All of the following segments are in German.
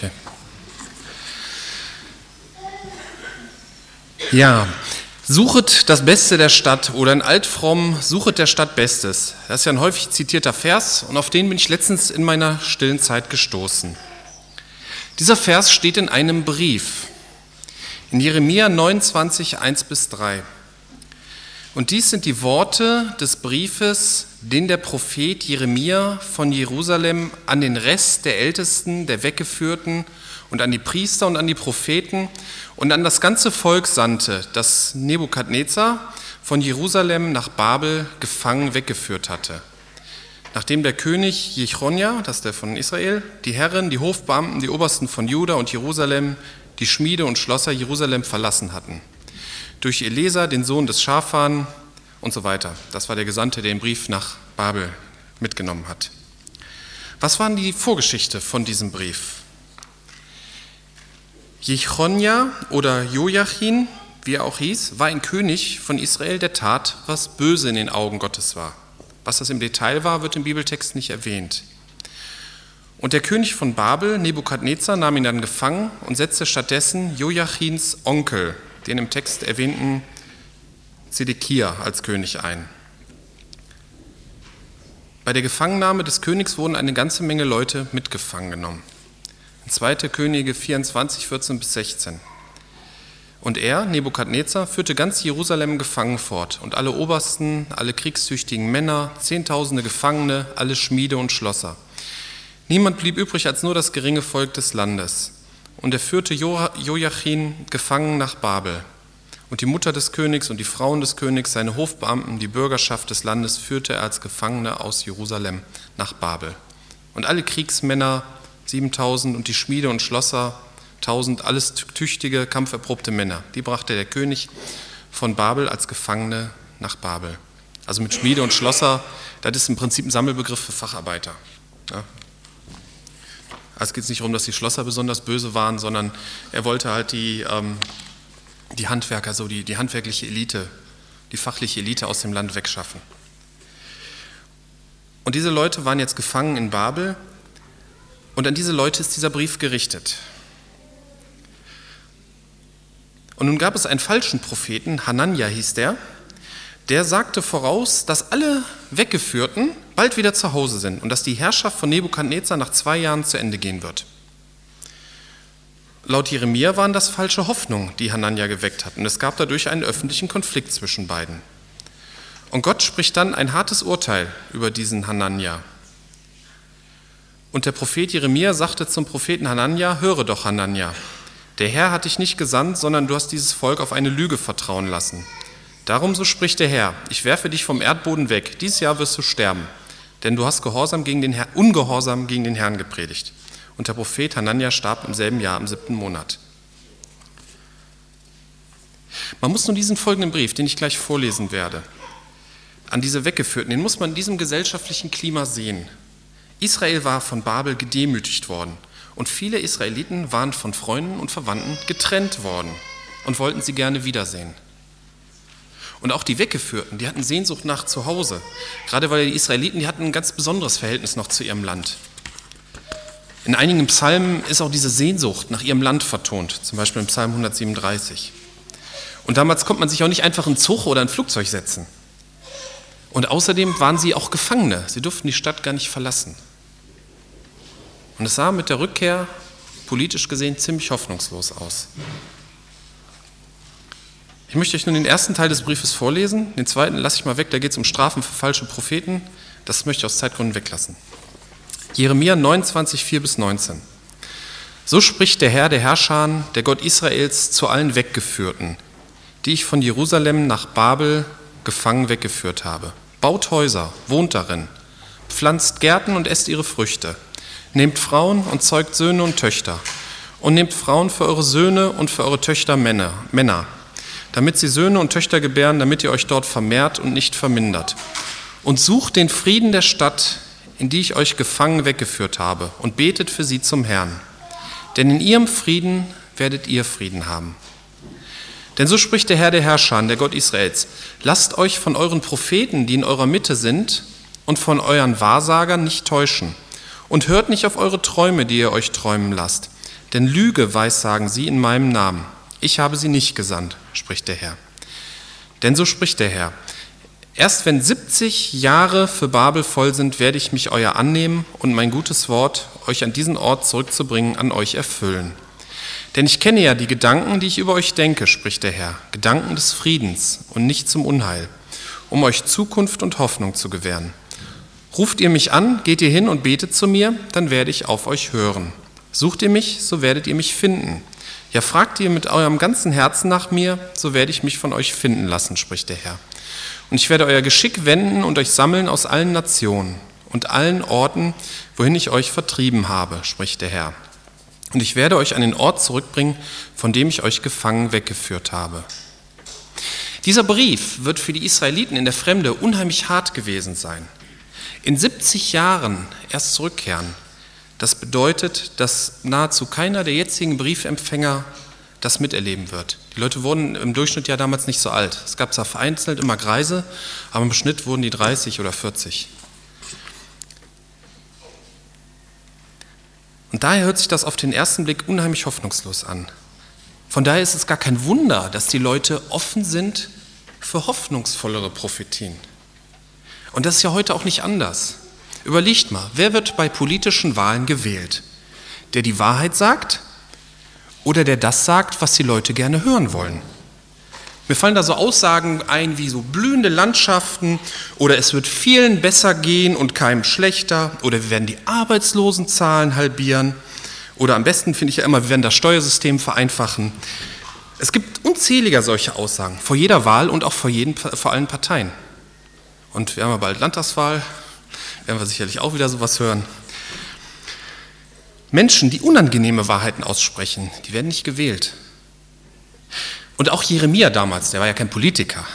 Okay. Ja, suchet das Beste der Stadt oder in Altfromm, suchet der Stadt Bestes. Das ist ja ein häufig zitierter Vers und auf den bin ich letztens in meiner stillen Zeit gestoßen. Dieser Vers steht in einem Brief, in Jeremia 29, 1 bis 3. Und dies sind die Worte des Briefes, den der Prophet Jeremia von Jerusalem an den Rest der Ältesten, der Weggeführten und an die Priester und an die Propheten und an das ganze Volk sandte, das Nebukadnezar von Jerusalem nach Babel gefangen weggeführt hatte. Nachdem der König Jechonja, das ist der von Israel, die Herren, die Hofbeamten, die Obersten von Juda und Jerusalem, die Schmiede und Schlosser Jerusalem verlassen hatten. Durch Elesa, den Sohn des Schafan und so weiter. Das war der Gesandte, der den Brief nach Babel mitgenommen hat. Was waren die Vorgeschichte von diesem Brief? Jechonja oder Joachim, wie er auch hieß, war ein König von Israel, der tat, was böse in den Augen Gottes war. Was das im Detail war, wird im Bibeltext nicht erwähnt. Und der König von Babel, Nebukadnezar, nahm ihn dann gefangen und setzte stattdessen Joachims Onkel, den im Text erwähnten Zedekia, als König ein. Bei der Gefangennahme des Königs wurden eine ganze Menge Leute mitgefangen genommen. 2. Könige 24, 14 bis 16. Und er, Nebukadnezar, führte ganz Jerusalem gefangen fort und alle Obersten, alle kriegstüchtigen Männer, Zehntausende Gefangene, alle Schmiede und Schlosser. Niemand blieb übrig als nur das geringe Volk des Landes. Und er führte Joachim gefangen nach Babel. Und die Mutter des Königs und die Frauen des Königs, seine Hofbeamten, die Bürgerschaft des Landes führte er als Gefangene aus Jerusalem nach Babel. Und alle Kriegsmänner, 7000 und die Schmiede und Schlosser 1000, alles tüchtige, kampferprobte Männer. Die brachte der König von Babel als Gefangene nach Babel. Also mit Schmiede und Schlosser, das ist im Prinzip ein Sammelbegriff für Facharbeiter. Ja. Also es geht nicht darum, dass die Schlosser besonders böse waren, sondern er wollte halt die, ähm, die Handwerker, so die, die handwerkliche Elite, die fachliche Elite aus dem Land wegschaffen. Und diese Leute waren jetzt gefangen in Babel und an diese Leute ist dieser Brief gerichtet. Und nun gab es einen falschen Propheten, Hanania hieß der, der sagte voraus, dass alle Weggeführten bald wieder zu Hause sind und dass die Herrschaft von Nebukadnezar nach zwei Jahren zu Ende gehen wird. Laut Jeremia waren das falsche Hoffnungen, die Hanania geweckt hat, und es gab dadurch einen öffentlichen Konflikt zwischen beiden. Und Gott spricht dann ein hartes Urteil über diesen Hanania. Und der Prophet Jeremia sagte zum Propheten Hanania, höre doch Hanania, der Herr hat dich nicht gesandt, sondern du hast dieses Volk auf eine Lüge vertrauen lassen. Darum so spricht der Herr, ich werfe dich vom Erdboden weg, dieses Jahr wirst du sterben, denn du hast Gehorsam gegen den Herr, Ungehorsam gegen den Herrn gepredigt. Und der Prophet Hanania starb im selben Jahr, im siebten Monat. Man muss nur diesen folgenden Brief, den ich gleich vorlesen werde, an diese Weggeführten, den muss man in diesem gesellschaftlichen Klima sehen. Israel war von Babel gedemütigt worden und viele Israeliten waren von Freunden und Verwandten getrennt worden und wollten sie gerne wiedersehen. Und auch die Weggeführten, die hatten Sehnsucht nach Zuhause, gerade weil die Israeliten, die hatten ein ganz besonderes Verhältnis noch zu ihrem Land. In einigen Psalmen ist auch diese Sehnsucht nach ihrem Land vertont, zum Beispiel im Psalm 137. Und damals konnte man sich auch nicht einfach in Zug oder ein Flugzeug setzen. Und außerdem waren sie auch Gefangene, sie durften die Stadt gar nicht verlassen. Und es sah mit der Rückkehr politisch gesehen ziemlich hoffnungslos aus. Ich möchte euch nun den ersten Teil des Briefes vorlesen. Den zweiten lasse ich mal weg, da geht es um Strafen für falsche Propheten. Das möchte ich aus Zeitgründen weglassen. Jeremia 29, 4 bis 19. So spricht der Herr der Herrscher, der Gott Israels, zu allen Weggeführten, die ich von Jerusalem nach Babel gefangen weggeführt habe. Baut Häuser, wohnt darin, pflanzt Gärten und esst ihre Früchte Nehmt Frauen und zeugt Söhne und Töchter. Und nehmt Frauen für eure Söhne und für eure Töchter Männer, Männer, damit sie Söhne und Töchter gebären, damit ihr euch dort vermehrt und nicht vermindert. Und sucht den Frieden der Stadt, in die ich euch gefangen weggeführt habe, und betet für sie zum Herrn. Denn in ihrem Frieden werdet ihr Frieden haben. Denn so spricht der Herr der Herrscher, der Gott Israels, lasst euch von euren Propheten, die in eurer Mitte sind, und von euren Wahrsagern nicht täuschen und hört nicht auf eure Träume, die ihr euch träumen lasst. Denn Lüge weissagen sie in meinem Namen. Ich habe sie nicht gesandt, spricht der Herr. Denn so spricht der Herr. Erst wenn 70 Jahre für Babel voll sind, werde ich mich euer annehmen und mein gutes Wort, euch an diesen Ort zurückzubringen, an euch erfüllen. Denn ich kenne ja die Gedanken, die ich über euch denke, spricht der Herr, Gedanken des Friedens und nicht zum Unheil, um euch Zukunft und Hoffnung zu gewähren. Ruft ihr mich an, geht ihr hin und betet zu mir, dann werde ich auf euch hören. Sucht ihr mich, so werdet ihr mich finden. Ja, fragt ihr mit eurem ganzen Herzen nach mir, so werde ich mich von euch finden lassen, spricht der Herr. Und ich werde euer Geschick wenden und euch sammeln aus allen Nationen und allen Orten, wohin ich euch vertrieben habe, spricht der Herr. Und ich werde euch an den Ort zurückbringen, von dem ich euch gefangen weggeführt habe. Dieser Brief wird für die Israeliten in der Fremde unheimlich hart gewesen sein. In 70 Jahren erst zurückkehren, das bedeutet, dass nahezu keiner der jetzigen Briefempfänger das miterleben wird. Die Leute wurden im Durchschnitt ja damals nicht so alt. Es gab zwar vereinzelt immer Greise, aber im Schnitt wurden die 30 oder 40. Und daher hört sich das auf den ersten Blick unheimlich hoffnungslos an. Von daher ist es gar kein Wunder, dass die Leute offen sind für hoffnungsvollere Prophetien. Und das ist ja heute auch nicht anders. Überlegt mal, wer wird bei politischen Wahlen gewählt? Der die Wahrheit sagt oder der das sagt, was die Leute gerne hören wollen? Mir fallen da so Aussagen ein wie so blühende Landschaften oder es wird vielen besser gehen und keinem schlechter oder wir werden die Arbeitslosenzahlen halbieren oder am besten finde ich ja immer, wir werden das Steuersystem vereinfachen. Es gibt unzählige solche Aussagen vor jeder Wahl und auch vor, jeden, vor allen Parteien. Und wir haben ja bald Landtagswahl, werden wir sicherlich auch wieder sowas hören. Menschen, die unangenehme Wahrheiten aussprechen, die werden nicht gewählt. Und auch Jeremia damals, der war ja kein Politiker,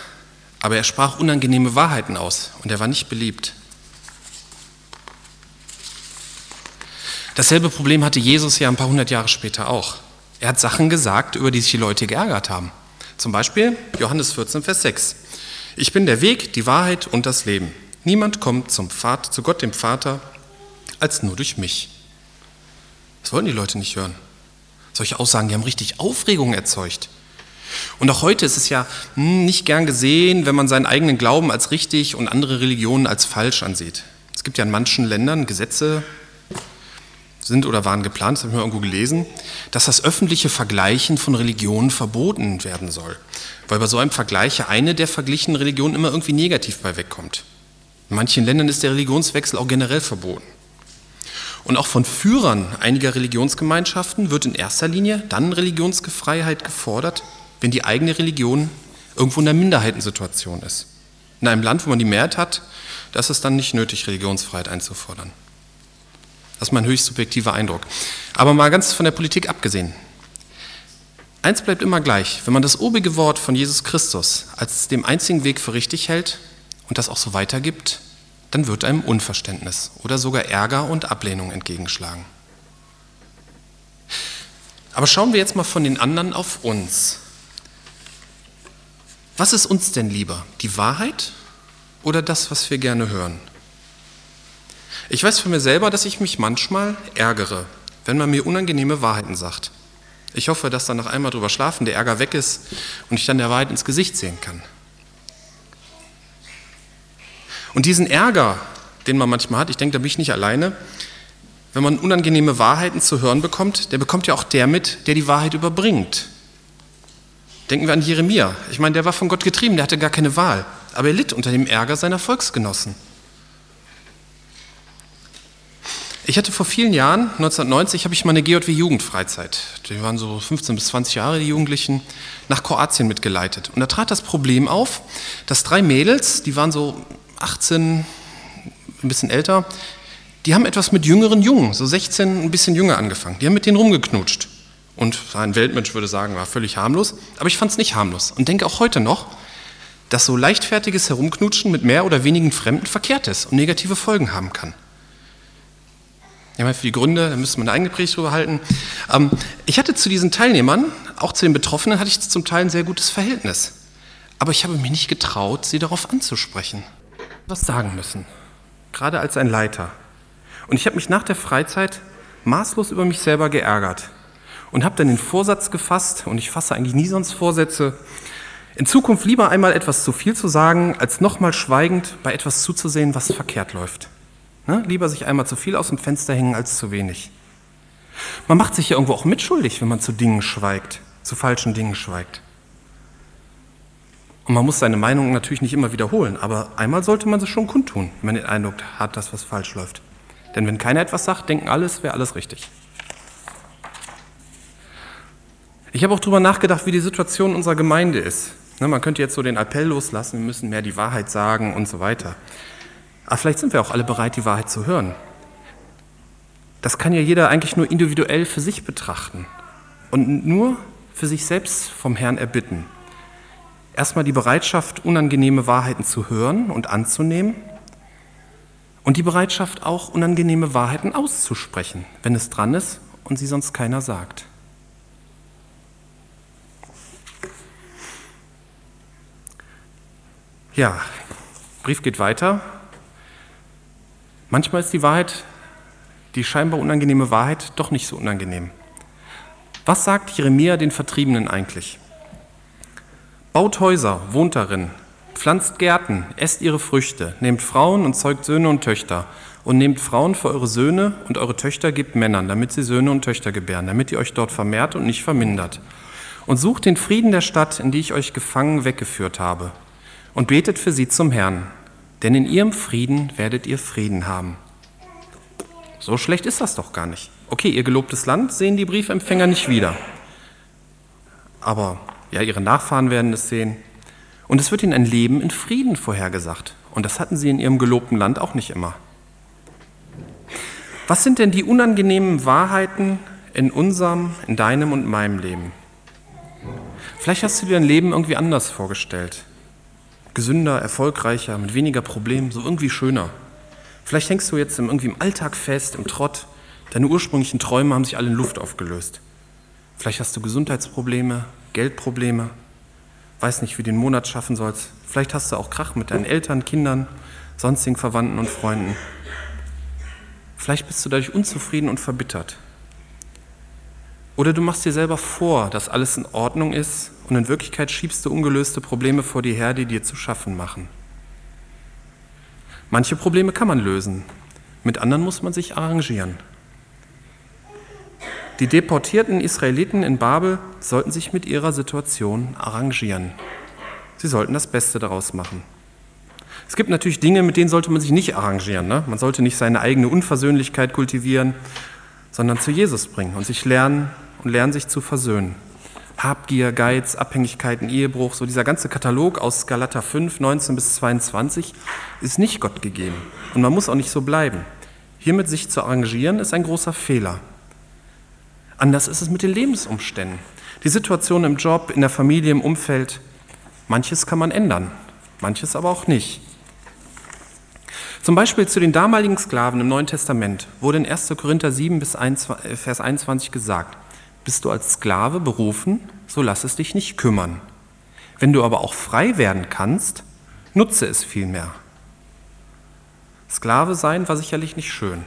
aber er sprach unangenehme Wahrheiten aus und er war nicht beliebt. Dasselbe Problem hatte Jesus ja ein paar hundert Jahre später auch. Er hat Sachen gesagt, über die sich die Leute geärgert haben. Zum Beispiel Johannes 14, Vers 6. Ich bin der Weg, die Wahrheit und das Leben. Niemand kommt zum Vater, zu Gott dem Vater als nur durch mich. Das wollten die Leute nicht hören. Solche Aussagen, die haben richtig Aufregung erzeugt. Und auch heute ist es ja hm, nicht gern gesehen, wenn man seinen eigenen Glauben als richtig und andere Religionen als falsch ansieht. Es gibt ja in manchen Ländern Gesetze, sind oder waren geplant, das habe ich mal irgendwo gelesen, dass das öffentliche Vergleichen von Religionen verboten werden soll. Weil bei so einem Vergleich eine der verglichenen Religionen immer irgendwie negativ bei wegkommt. In manchen Ländern ist der Religionswechsel auch generell verboten. Und auch von Führern einiger Religionsgemeinschaften wird in erster Linie dann Religionsfreiheit gefordert, wenn die eigene Religion irgendwo in einer Minderheitensituation ist. In einem Land, wo man die Mehrheit hat, da ist es dann nicht nötig, Religionsfreiheit einzufordern. Das ist mein höchst subjektiver Eindruck. Aber mal ganz von der Politik abgesehen. Eins bleibt immer gleich. Wenn man das obige Wort von Jesus Christus als dem einzigen Weg für richtig hält und das auch so weitergibt, dann wird einem Unverständnis oder sogar Ärger und Ablehnung entgegenschlagen. Aber schauen wir jetzt mal von den anderen auf uns. Was ist uns denn lieber? Die Wahrheit oder das, was wir gerne hören? Ich weiß von mir selber, dass ich mich manchmal ärgere, wenn man mir unangenehme Wahrheiten sagt. Ich hoffe, dass dann nach einmal drüber schlafen der Ärger weg ist und ich dann der Wahrheit ins Gesicht sehen kann. Und diesen Ärger, den man manchmal hat, ich denke, da bin ich nicht alleine, wenn man unangenehme Wahrheiten zu hören bekommt, der bekommt ja auch der mit, der die Wahrheit überbringt. Denken wir an Jeremia. Ich meine, der war von Gott getrieben, der hatte gar keine Wahl. Aber er litt unter dem Ärger seiner Volksgenossen. Ich hatte vor vielen Jahren, 1990, habe ich meine GJW-Jugendfreizeit, die waren so 15 bis 20 Jahre, die Jugendlichen, nach Kroatien mitgeleitet. Und da trat das Problem auf, dass drei Mädels, die waren so 18, ein bisschen älter, die haben etwas mit jüngeren Jungen, so 16, ein bisschen jünger angefangen. Die haben mit denen rumgeknutscht. Und ein Weltmensch würde sagen, war völlig harmlos. Aber ich fand es nicht harmlos und denke auch heute noch, dass so leichtfertiges Herumknutschen mit mehr oder wenigen Fremden verkehrt ist und negative Folgen haben kann. Ja, mal für die Gründe, da müsste man eine eigene drüber halten. Ähm, ich hatte zu diesen Teilnehmern, auch zu den Betroffenen, hatte ich zum Teil ein sehr gutes Verhältnis. Aber ich habe mich nicht getraut, sie darauf anzusprechen. Was sagen müssen, gerade als ein Leiter. Und ich habe mich nach der Freizeit maßlos über mich selber geärgert und habe dann den Vorsatz gefasst, und ich fasse eigentlich nie sonst Vorsätze, in Zukunft lieber einmal etwas zu viel zu sagen, als nochmal schweigend bei etwas zuzusehen, was verkehrt läuft. Ne? Lieber sich einmal zu viel aus dem Fenster hängen als zu wenig. Man macht sich ja irgendwo auch mitschuldig, wenn man zu Dingen schweigt, zu falschen Dingen schweigt. Und man muss seine Meinung natürlich nicht immer wiederholen, aber einmal sollte man sie schon kundtun, wenn man den Eindruck hat, dass was falsch läuft. Denn wenn keiner etwas sagt, denken alles, wäre alles richtig. Ich habe auch darüber nachgedacht, wie die Situation unserer Gemeinde ist. Ne, man könnte jetzt so den Appell loslassen, wir müssen mehr die Wahrheit sagen und so weiter. Aber vielleicht sind wir auch alle bereit, die Wahrheit zu hören. Das kann ja jeder eigentlich nur individuell für sich betrachten und nur für sich selbst vom Herrn erbitten. Erstmal die Bereitschaft, unangenehme Wahrheiten zu hören und anzunehmen und die Bereitschaft auch, unangenehme Wahrheiten auszusprechen, wenn es dran ist und sie sonst keiner sagt. Ja, Brief geht weiter. Manchmal ist die Wahrheit, die scheinbar unangenehme Wahrheit, doch nicht so unangenehm. Was sagt Jeremia den Vertriebenen eigentlich? Baut Häuser, wohnt darin, pflanzt Gärten, esst ihre Früchte, nehmt Frauen und zeugt Söhne und Töchter und nehmt Frauen für eure Söhne und eure Töchter gebt Männern, damit sie Söhne und Töchter gebären, damit ihr euch dort vermehrt und nicht vermindert. Und sucht den Frieden der Stadt, in die ich euch gefangen weggeführt habe und betet für sie zum Herrn, denn in ihrem Frieden werdet ihr Frieden haben. So schlecht ist das doch gar nicht. Okay, ihr gelobtes Land sehen die Briefempfänger nicht wieder. Aber ja, ihre Nachfahren werden es sehen. Und es wird ihnen ein Leben in Frieden vorhergesagt. Und das hatten sie in ihrem gelobten Land auch nicht immer. Was sind denn die unangenehmen Wahrheiten in unserem, in deinem und meinem Leben? Vielleicht hast du dir ein Leben irgendwie anders vorgestellt gesünder, erfolgreicher, mit weniger Problemen, so irgendwie schöner. Vielleicht hängst du jetzt irgendwie im Alltag fest, im Trott. Deine ursprünglichen Träume haben sich alle in Luft aufgelöst. Vielleicht hast du Gesundheitsprobleme, Geldprobleme, weiß nicht, wie du den Monat schaffen sollst. Vielleicht hast du auch Krach mit deinen Eltern, Kindern, sonstigen Verwandten und Freunden. Vielleicht bist du dadurch unzufrieden und verbittert. Oder du machst dir selber vor, dass alles in Ordnung ist und in Wirklichkeit schiebst du ungelöste Probleme vor dir her, die dir zu schaffen machen. Manche Probleme kann man lösen, mit anderen muss man sich arrangieren. Die deportierten Israeliten in Babel sollten sich mit ihrer Situation arrangieren. Sie sollten das Beste daraus machen. Es gibt natürlich Dinge, mit denen sollte man sich nicht arrangieren. Ne? Man sollte nicht seine eigene Unversöhnlichkeit kultivieren, sondern zu Jesus bringen und sich lernen und lernen sich zu versöhnen. Habgier, Geiz, Abhängigkeiten, Ehebruch, so dieser ganze Katalog aus Galater 5, 19 bis 22 ist nicht Gott gegeben. Und man muss auch nicht so bleiben. Hiermit sich zu arrangieren, ist ein großer Fehler. Anders ist es mit den Lebensumständen. Die Situation im Job, in der Familie, im Umfeld. Manches kann man ändern, manches aber auch nicht. Zum Beispiel zu den damaligen Sklaven im Neuen Testament wurde in 1. Korinther 7 bis 1, äh, Vers 21 gesagt, bist du als Sklave berufen, so lass es dich nicht kümmern. Wenn du aber auch frei werden kannst, nutze es vielmehr. Sklave sein war sicherlich nicht schön.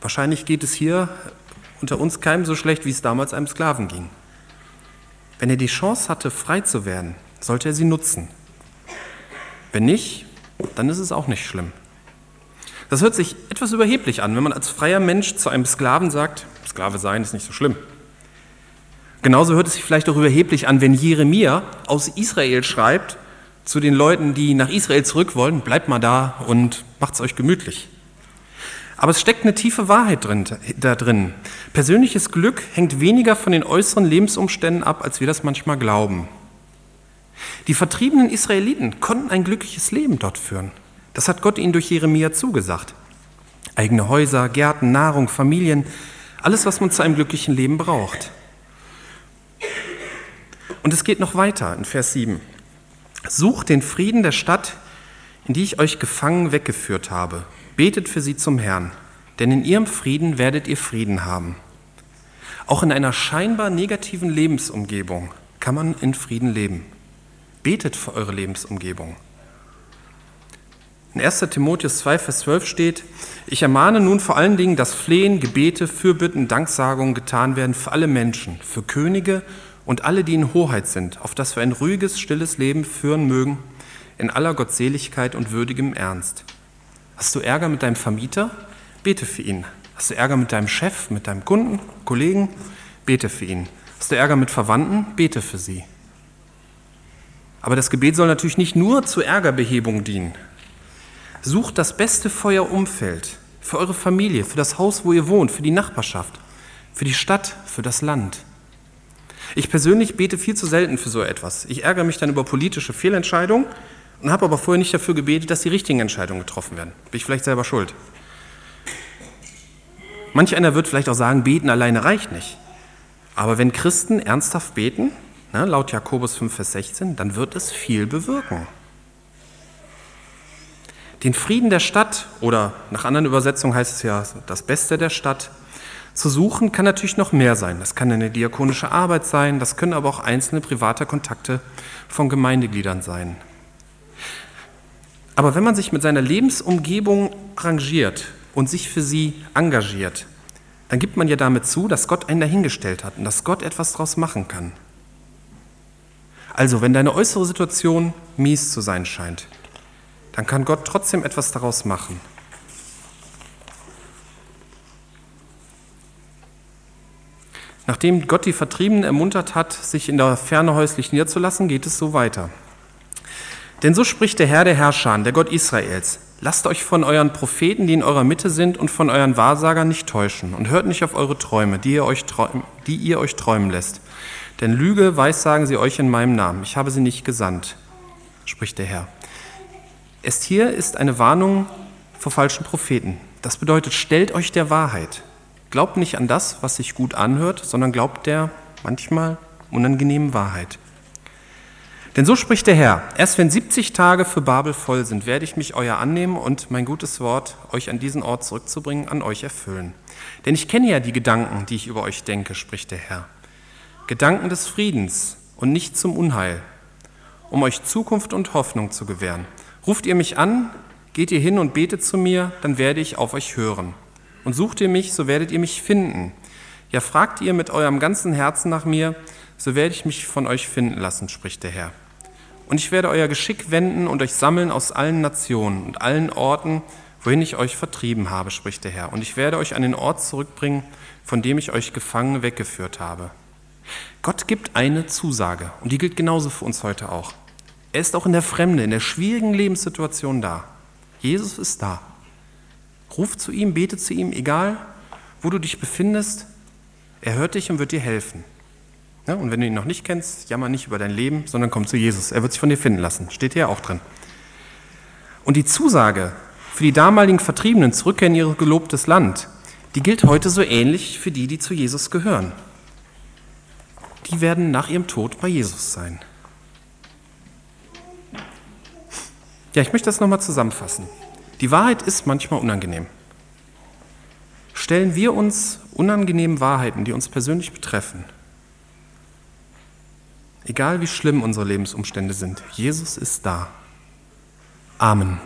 Wahrscheinlich geht es hier unter uns keinem so schlecht, wie es damals einem Sklaven ging. Wenn er die Chance hatte, frei zu werden, sollte er sie nutzen. Wenn nicht, dann ist es auch nicht schlimm. Das hört sich etwas überheblich an, wenn man als freier Mensch zu einem Sklaven sagt, Sklave sein ist nicht so schlimm. Genauso hört es sich vielleicht auch überheblich an, wenn Jeremia aus Israel schreibt zu den Leuten, die nach Israel zurück wollen, bleibt mal da und macht's euch gemütlich. Aber es steckt eine tiefe Wahrheit drin, da drin. Persönliches Glück hängt weniger von den äußeren Lebensumständen ab, als wir das manchmal glauben. Die vertriebenen Israeliten konnten ein glückliches Leben dort führen. Das hat Gott ihnen durch Jeremia zugesagt. Eigene Häuser, Gärten, Nahrung, Familien, alles, was man zu einem glücklichen Leben braucht. Und es geht noch weiter in Vers 7. Sucht den Frieden der Stadt, in die ich euch gefangen weggeführt habe. Betet für sie zum Herrn, denn in ihrem Frieden werdet ihr Frieden haben. Auch in einer scheinbar negativen Lebensumgebung kann man in Frieden leben. Betet für eure Lebensumgebung. In 1. Timotheus 2, Vers 12 steht, ich ermahne nun vor allen Dingen, dass Flehen, Gebete, Fürbitten, Danksagungen getan werden für alle Menschen, für Könige und alle, die in Hoheit sind, auf dass wir ein ruhiges, stilles Leben führen mögen, in aller Gottseligkeit und würdigem Ernst. Hast du Ärger mit deinem Vermieter? Bete für ihn. Hast du Ärger mit deinem Chef, mit deinem Kunden, Kollegen? Bete für ihn. Hast du Ärger mit Verwandten? Bete für sie. Aber das Gebet soll natürlich nicht nur zur Ärgerbehebung dienen. Sucht das beste Feuerumfeld für eure Familie, für das Haus, wo ihr wohnt, für die Nachbarschaft, für die Stadt, für das Land. Ich persönlich bete viel zu selten für so etwas. Ich ärgere mich dann über politische Fehlentscheidungen und habe aber vorher nicht dafür gebetet, dass die richtigen Entscheidungen getroffen werden. Bin ich vielleicht selber schuld. Manch einer wird vielleicht auch sagen, beten alleine reicht nicht. Aber wenn Christen ernsthaft beten, ne, laut Jakobus 5, Vers 16, dann wird es viel bewirken. Den Frieden der Stadt oder nach anderen Übersetzungen heißt es ja das Beste der Stadt zu suchen, kann natürlich noch mehr sein. Das kann eine diakonische Arbeit sein, das können aber auch einzelne private Kontakte von Gemeindegliedern sein. Aber wenn man sich mit seiner Lebensumgebung arrangiert und sich für sie engagiert, dann gibt man ja damit zu, dass Gott einen dahingestellt hat und dass Gott etwas daraus machen kann. Also, wenn deine äußere Situation mies zu sein scheint, dann kann Gott trotzdem etwas daraus machen. Nachdem Gott die Vertriebenen ermuntert hat, sich in der Ferne häuslich niederzulassen, geht es so weiter. Denn so spricht der Herr der Herrscher, der Gott Israels. Lasst euch von euren Propheten, die in eurer Mitte sind, und von euren Wahrsagern nicht täuschen und hört nicht auf eure Träume, die ihr euch, träum, die ihr euch träumen lässt. Denn Lüge weissagen sie euch in meinem Namen. Ich habe sie nicht gesandt, spricht der Herr. Erst hier ist eine Warnung vor falschen Propheten. Das bedeutet, stellt euch der Wahrheit. Glaubt nicht an das, was sich gut anhört, sondern glaubt der manchmal unangenehmen Wahrheit. Denn so spricht der Herr, erst wenn 70 Tage für Babel voll sind, werde ich mich euer annehmen und mein gutes Wort, euch an diesen Ort zurückzubringen, an euch erfüllen. Denn ich kenne ja die Gedanken, die ich über euch denke, spricht der Herr. Gedanken des Friedens und nicht zum Unheil, um euch Zukunft und Hoffnung zu gewähren. Ruft ihr mich an, geht ihr hin und betet zu mir, dann werde ich auf euch hören. Und sucht ihr mich, so werdet ihr mich finden. Ja, fragt ihr mit eurem ganzen Herzen nach mir, so werde ich mich von euch finden lassen, spricht der Herr. Und ich werde euer Geschick wenden und euch sammeln aus allen Nationen und allen Orten, wohin ich euch vertrieben habe, spricht der Herr. Und ich werde euch an den Ort zurückbringen, von dem ich euch gefangen weggeführt habe. Gott gibt eine Zusage und die gilt genauso für uns heute auch. Er ist auch in der Fremde, in der schwierigen Lebenssituation da. Jesus ist da. Ruf zu ihm, bete zu ihm, egal wo du dich befindest. Er hört dich und wird dir helfen. Ja, und wenn du ihn noch nicht kennst, jammer nicht über dein Leben, sondern komm zu Jesus. Er wird sich von dir finden lassen. Steht hier auch drin. Und die Zusage für die damaligen Vertriebenen zurück in ihr gelobtes Land, die gilt heute so ähnlich für die, die zu Jesus gehören. Die werden nach ihrem Tod bei Jesus sein. Ja, ich möchte das nochmal zusammenfassen. Die Wahrheit ist manchmal unangenehm. Stellen wir uns unangenehmen Wahrheiten, die uns persönlich betreffen, Egal wie schlimm unsere Lebensumstände sind, Jesus ist da. Amen.